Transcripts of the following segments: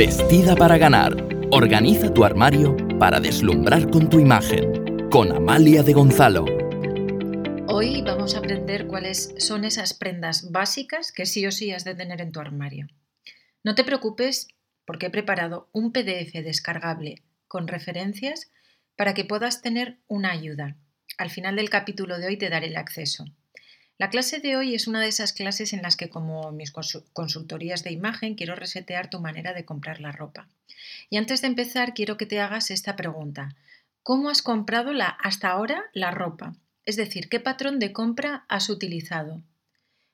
Vestida para ganar. Organiza tu armario para deslumbrar con tu imagen. Con Amalia de Gonzalo. Hoy vamos a aprender cuáles son esas prendas básicas que sí o sí has de tener en tu armario. No te preocupes porque he preparado un PDF descargable con referencias para que puedas tener una ayuda. Al final del capítulo de hoy te daré el acceso. La clase de hoy es una de esas clases en las que, como mis consultorías de imagen, quiero resetear tu manera de comprar la ropa. Y antes de empezar, quiero que te hagas esta pregunta. ¿Cómo has comprado la, hasta ahora la ropa? Es decir, ¿qué patrón de compra has utilizado?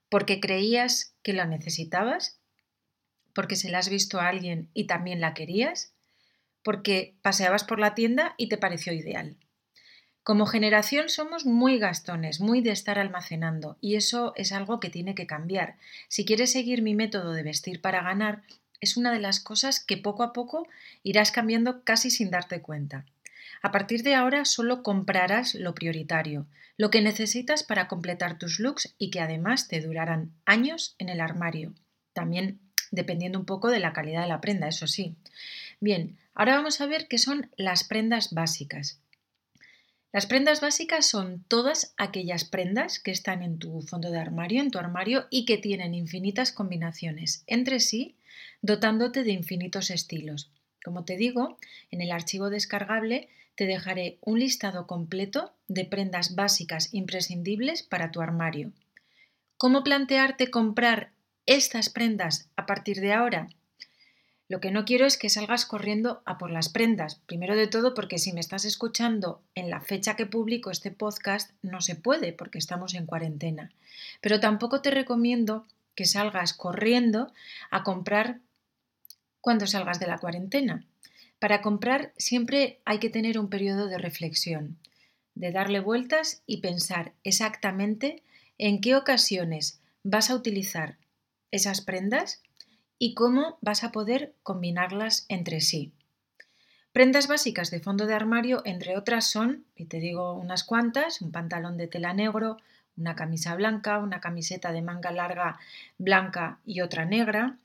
¿Porque creías que la necesitabas? ¿Porque se la has visto a alguien y también la querías? ¿Porque paseabas por la tienda y te pareció ideal? Como generación somos muy gastones, muy de estar almacenando, y eso es algo que tiene que cambiar. Si quieres seguir mi método de vestir para ganar, es una de las cosas que poco a poco irás cambiando casi sin darte cuenta. A partir de ahora solo comprarás lo prioritario, lo que necesitas para completar tus looks y que además te durarán años en el armario. También dependiendo un poco de la calidad de la prenda, eso sí. Bien, ahora vamos a ver qué son las prendas básicas. Las prendas básicas son todas aquellas prendas que están en tu fondo de armario, en tu armario, y que tienen infinitas combinaciones entre sí, dotándote de infinitos estilos. Como te digo, en el archivo descargable te dejaré un listado completo de prendas básicas imprescindibles para tu armario. ¿Cómo plantearte comprar estas prendas a partir de ahora? Lo que no quiero es que salgas corriendo a por las prendas. Primero de todo porque si me estás escuchando en la fecha que publico este podcast no se puede porque estamos en cuarentena. Pero tampoco te recomiendo que salgas corriendo a comprar cuando salgas de la cuarentena. Para comprar siempre hay que tener un periodo de reflexión, de darle vueltas y pensar exactamente en qué ocasiones vas a utilizar esas prendas y cómo vas a poder combinarlas entre sí. Prendas básicas de fondo de armario, entre otras, son, y te digo unas cuantas, un pantalón de tela negro, una camisa blanca, una camiseta de manga larga blanca y otra negra,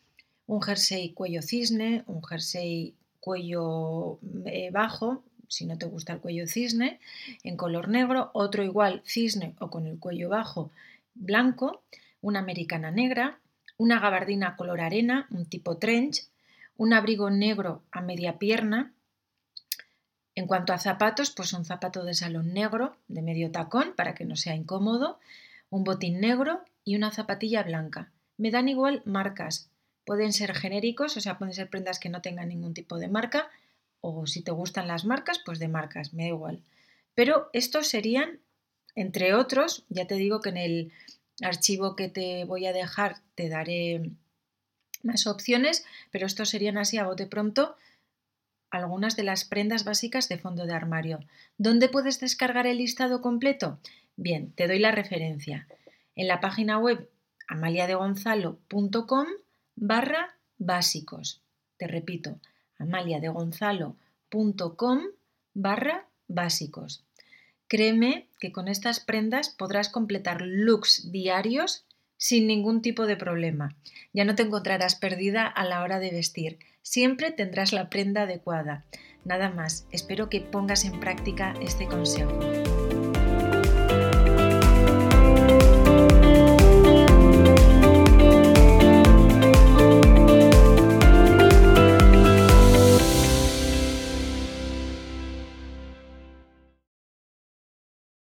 un jersey cuello cisne, un jersey cuello eh, bajo, si no te gusta el cuello cisne, en color negro, otro igual cisne o con el cuello bajo blanco, una americana negra, una gabardina color arena, un tipo trench, un abrigo negro a media pierna. En cuanto a zapatos, pues un zapato de salón negro de medio tacón para que no sea incómodo, un botín negro y una zapatilla blanca. Me dan igual marcas. Pueden ser genéricos, o sea, pueden ser prendas que no tengan ningún tipo de marca, o si te gustan las marcas, pues de marcas, me da igual. Pero estos serían, entre otros, ya te digo que en el archivo que te voy a dejar te daré más opciones, pero estos serían así a bote pronto algunas de las prendas básicas de fondo de armario. ¿Dónde puedes descargar el listado completo? Bien, te doy la referencia. En la página web amaliadegonzalo.com barra básicos. Te repito, amaliadegonzalo.com barra básicos. Créeme que con estas prendas podrás completar looks diarios sin ningún tipo de problema. Ya no te encontrarás perdida a la hora de vestir. Siempre tendrás la prenda adecuada. Nada más, espero que pongas en práctica este consejo.